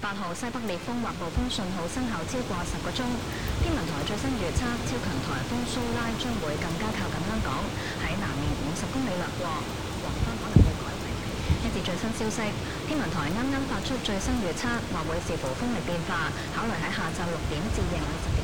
八號西北烈風或暴風信號生效超過十個鐘。天文台最新預測，超強颱風蘇拉將會更加靠近香港，喺南面五十公里掠過，黃昏可能會改為。一節最新消息，天文台啱啱發出最新預測，話會視乎風力變化，考慮喺下晝六點至夜晚十點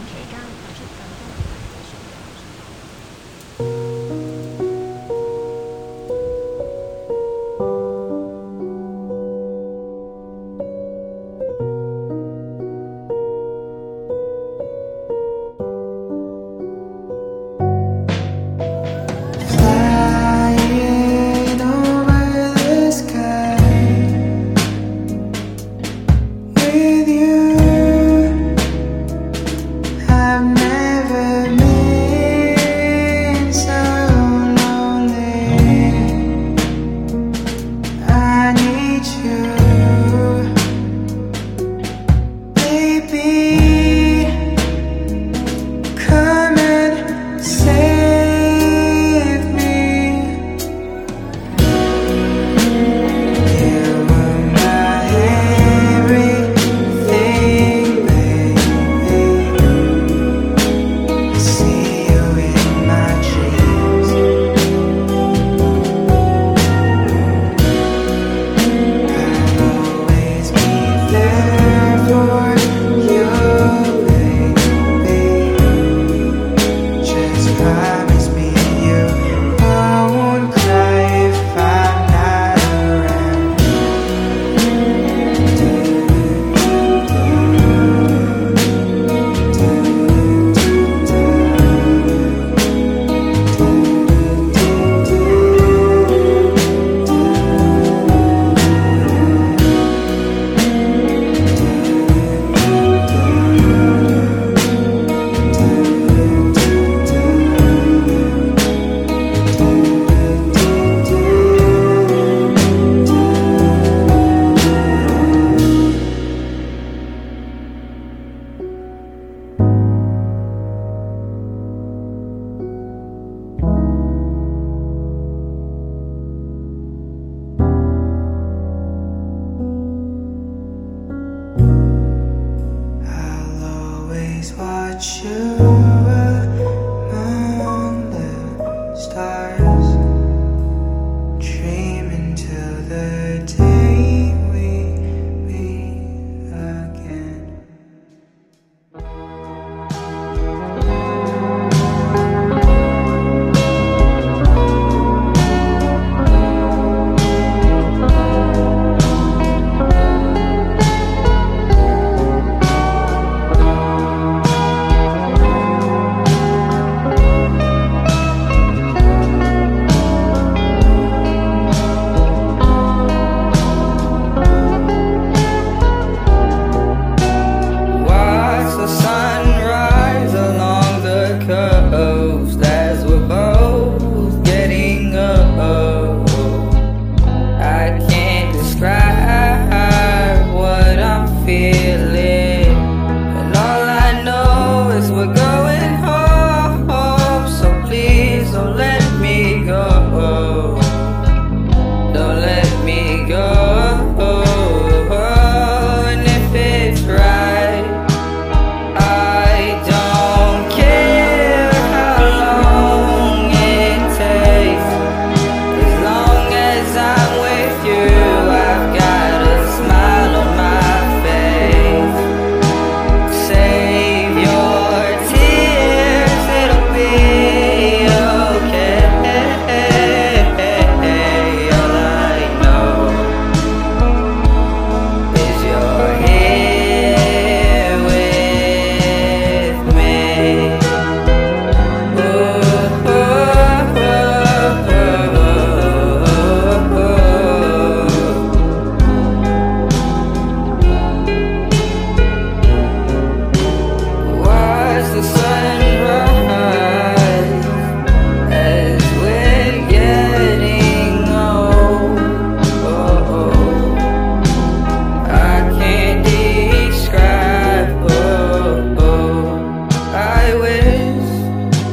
wish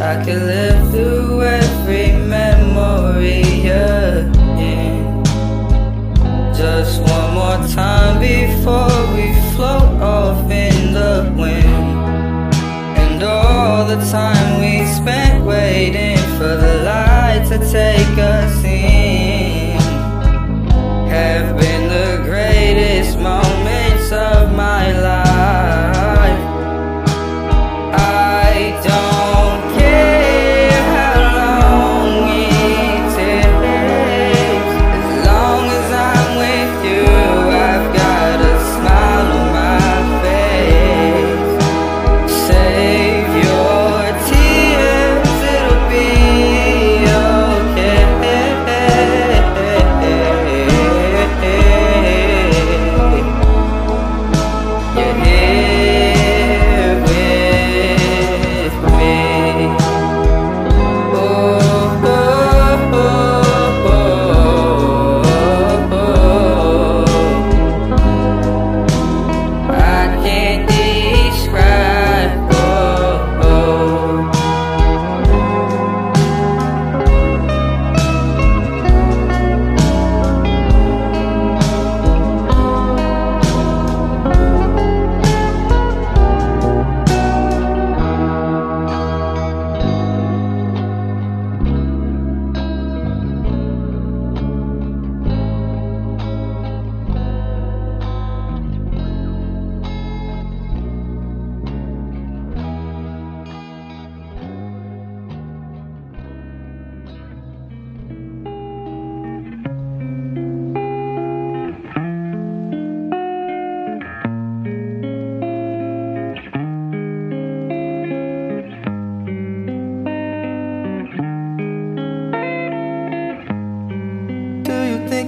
I could live through every memory again. Just one more time before we float off in the wind, and all the time.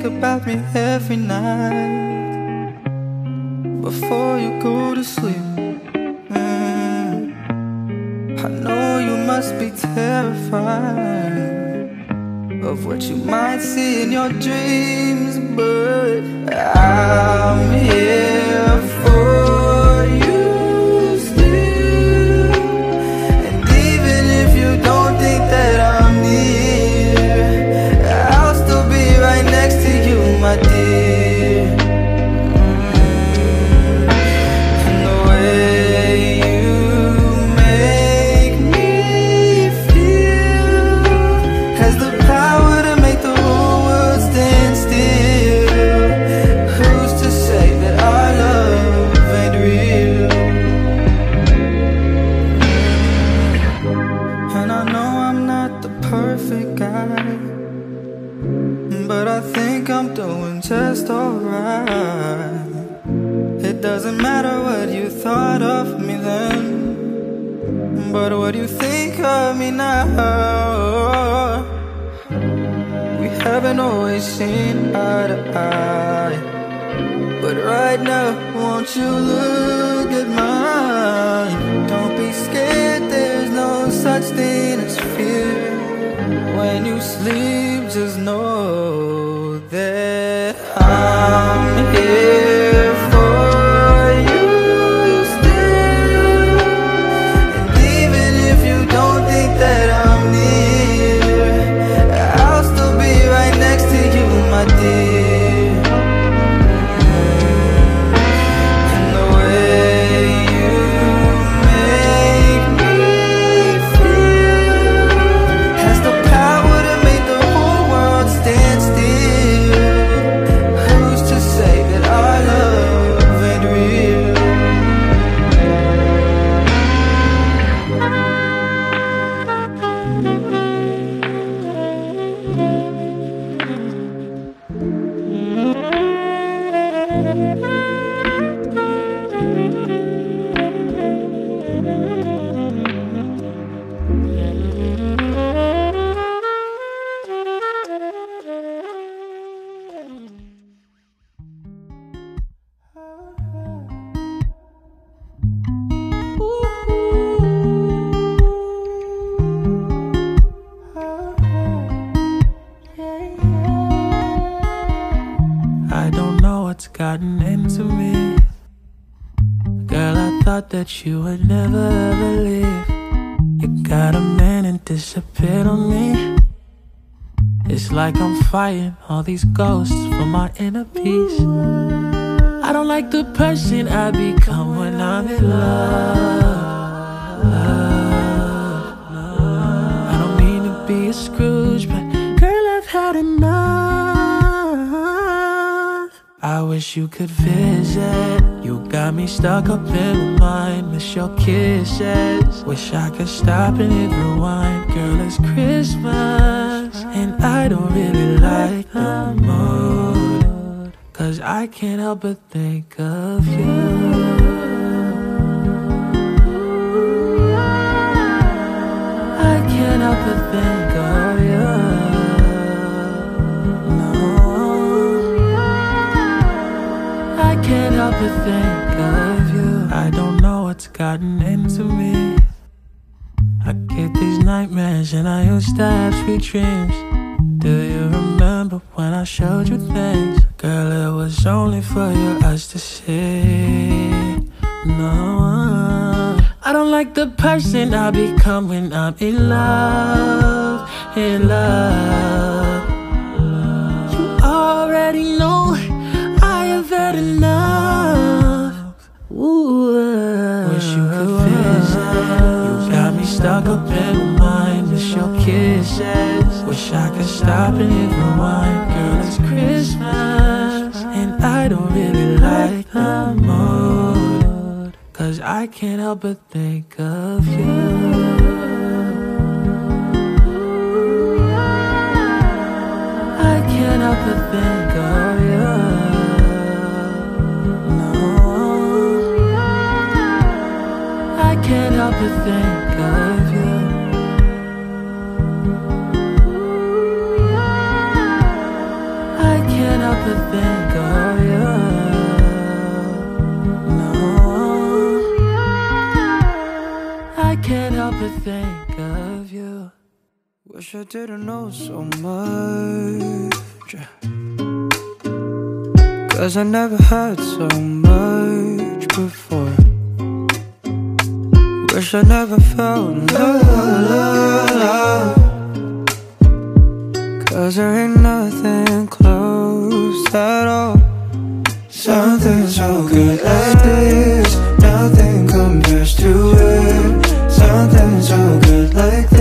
about me every night Before you go to sleep mm. I know you must be terrified Of what you might see in your dreams But I'm here I don't know what's gotten into me. Girl, I thought that you would never ever leave. You got a man and disappeared on me. It's like I'm fighting all these ghosts for my inner peace. I don't like the person I become when I'm in love. I don't mean to be a Scrooge, but girl, I've had enough. I wish you could visit. You got me stuck up in my mind. Miss your kisses. Wish I could stop and hit rewind. Girl, it's Christmas, and I don't really like the mood. Cause I can't help but think of you. Think of you. I don't know what's gotten into me. I get these nightmares and I used to have sweet dreams. Do you remember when I showed you things? Girl, it was only for your eyes to see. No, I don't like the person I become when I'm in love, in love. Stuck up in my mind. Miss your kisses. Wish I could stop and hit rewind. Girl, it's Christmas, and I don't really like the mood. Cause I can't help but think of you. I can't help but think of you. Can't help but think but think of you. Wish I didn't know so much. Cause I never had so much before. Wish I never felt love. Cause there ain't nothing close at all. Something so good like this, nothing compares to it. So good like this,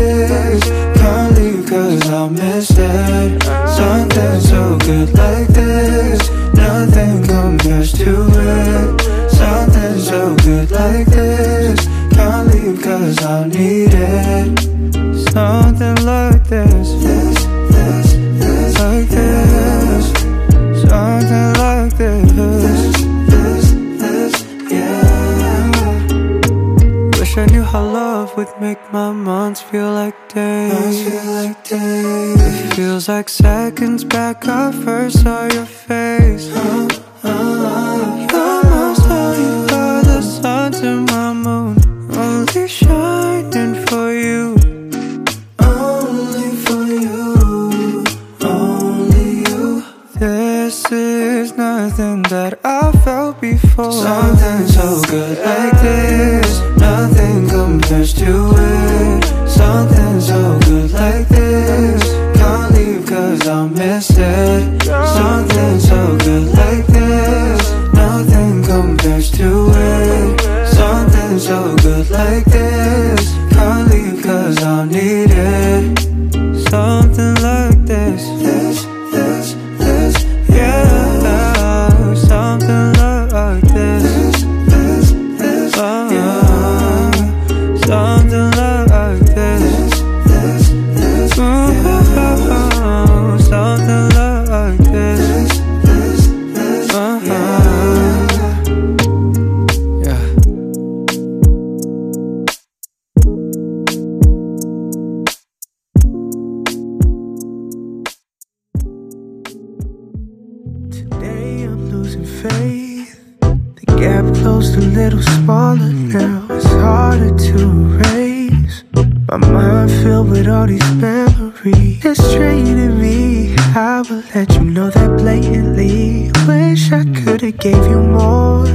My mind filled with all these memories. It's draining me. I will let you know that blatantly. Wish I could've gave you more.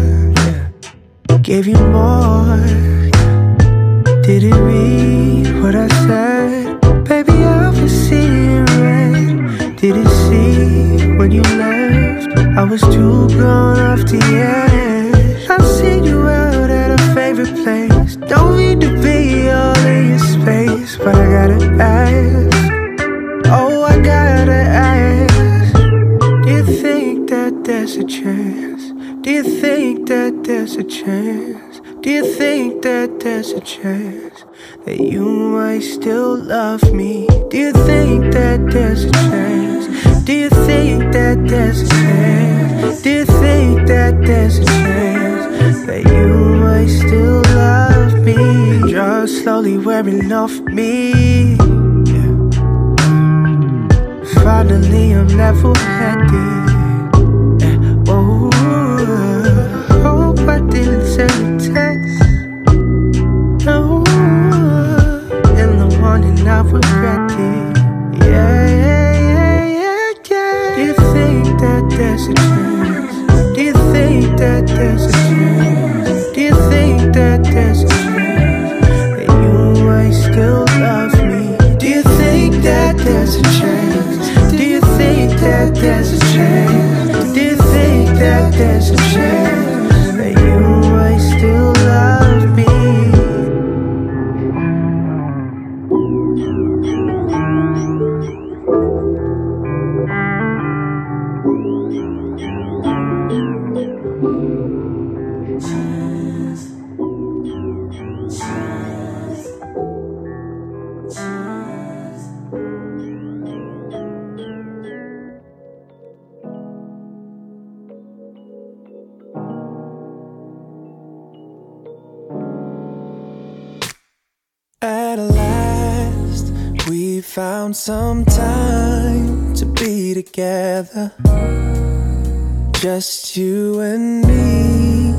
Gave you more. Didn't mean what I said. Baby, I was seeing red. Didn't see when you left. I was too gone off the edge. but I gotta ask. Oh, I gotta ask. Do you think that there's a chance? Do you think that there's a chance? Do you think that there's a chance that you might still love me? Do you think that there's a chance? Do you think that there's a chance? Do you think that there's a chance that you might still love me? slowly wearing off me. Finally, I'm level headed. some time to be together. Just you and me.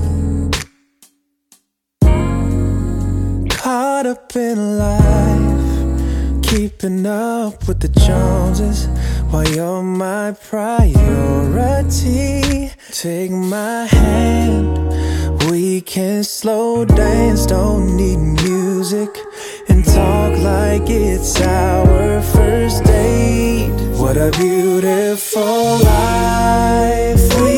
Caught up in life, keeping up with the Joneses. While you're my priority, take my hand. We can slow dance, don't need music talk like it's our first date. What a beautiful life.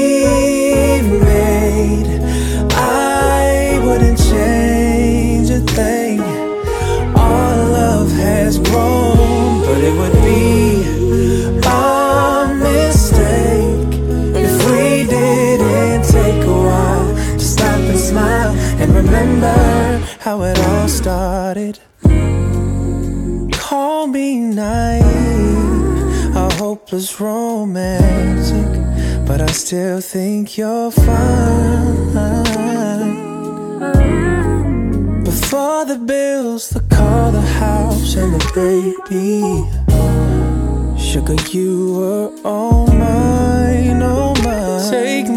was romantic, but I still think you're fine. Before the bills, the car, the house, and the baby. Sugar, you were all mine, all mine. Take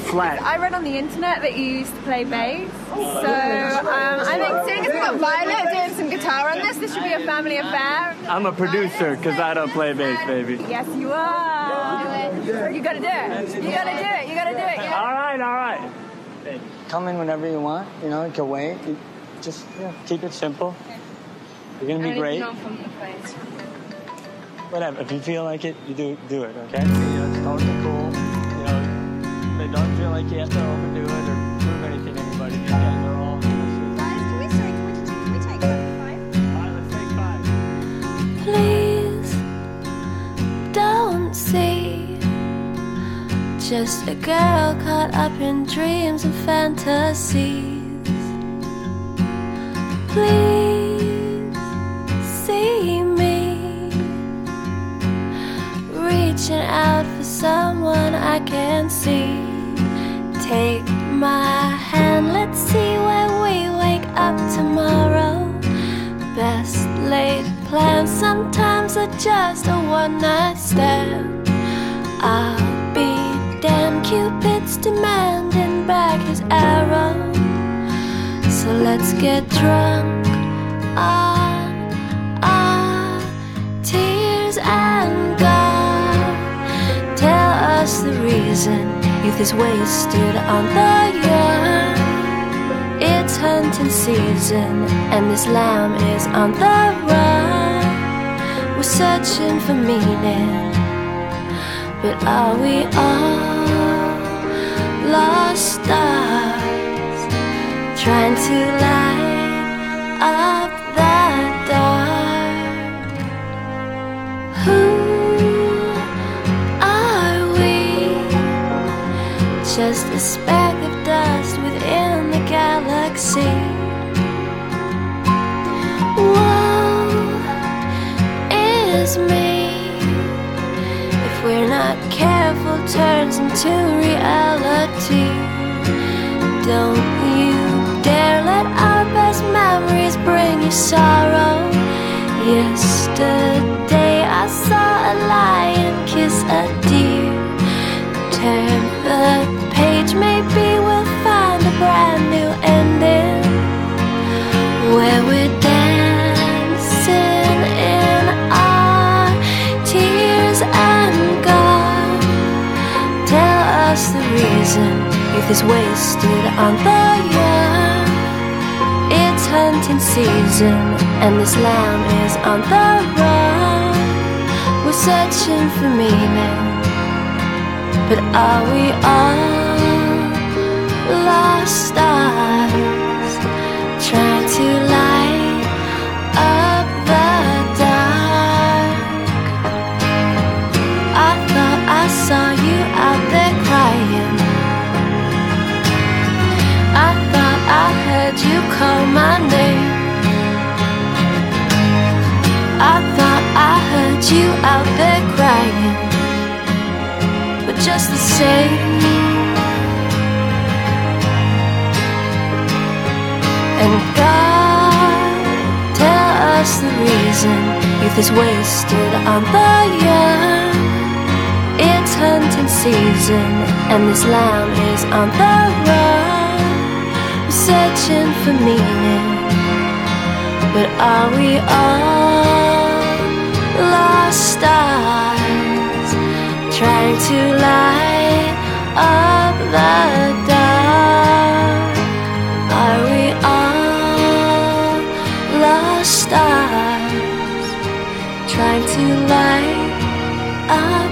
flat. I read on the internet that you used to play bass, so um, I think seeing as we've got Violet doing some guitar on this, this should be a family affair. I'm a producer because I don't play bass, baby. Yes, you are. You gotta do it. You gotta do it. You gotta do it. Yeah. All right, all right. Come in whenever you want. You know, you can wait. You just yeah, keep it simple. You're gonna be great. from the place. Whatever. If you feel like it, you do do it. Okay. You know, it's totally cool. You know, they don't feel like you have to overdo it or prove anything to anybody. These guys are all. Can we say, can we, can we take five? All right, let's take five. Please don't see just a girl caught up in dreams and fantasies. Please see me reaching out for someone I can see. Take my hand, let's see where we wake up tomorrow. Best laid plans sometimes are just a one night stand. I'll be damn Cupid's demanding back his arrow. So let's get drunk our tears and go. Tell us the reason youth is wasted on the young. It's hunting season, and this lamb is on the run. We're searching for meaning, but are we all lost stars trying to light up speck of dust within the galaxy. Woe is me if we're not careful, turns into reality. Don't you dare let our best memories bring you sorrow. Yesterday I saw a lion kiss a deer. Turn the page, maybe we'll find a brand new ending where we're dancing in our tears and God. Tell us the reason youth is wasted on the young. It's hunting season, and this lamb is on the run. We're searching for meaning. But are we all lost stars trying to light up the dark? I thought I saw you out there crying. I thought I heard you call my name. I thought I heard you out there crying but just the same. Reason youth is wasted on the young. It's hunting season, and this lamb is on the run. Searching for meaning, but are we all lost stars? trying to light up the lost stars trying to light up